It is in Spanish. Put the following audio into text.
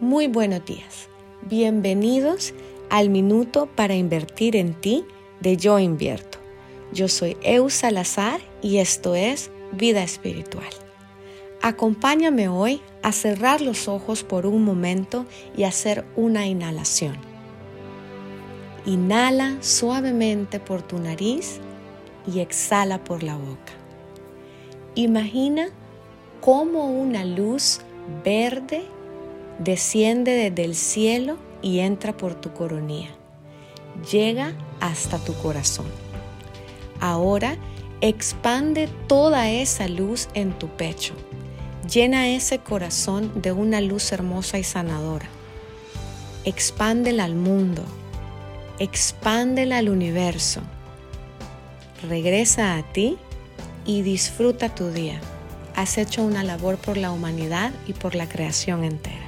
Muy buenos días. Bienvenidos al Minuto para Invertir en Ti de Yo Invierto. Yo soy Eu Salazar y esto es Vida Espiritual. Acompáñame hoy a cerrar los ojos por un momento y hacer una inhalación. Inhala suavemente por tu nariz y exhala por la boca. Imagina cómo una luz verde desciende desde el cielo y entra por tu coronilla. Llega hasta tu corazón. Ahora expande toda esa luz en tu pecho. Llena ese corazón de una luz hermosa y sanadora. Expándela al mundo. Expándela al universo. Regresa a ti y disfruta tu día. Has hecho una labor por la humanidad y por la creación entera.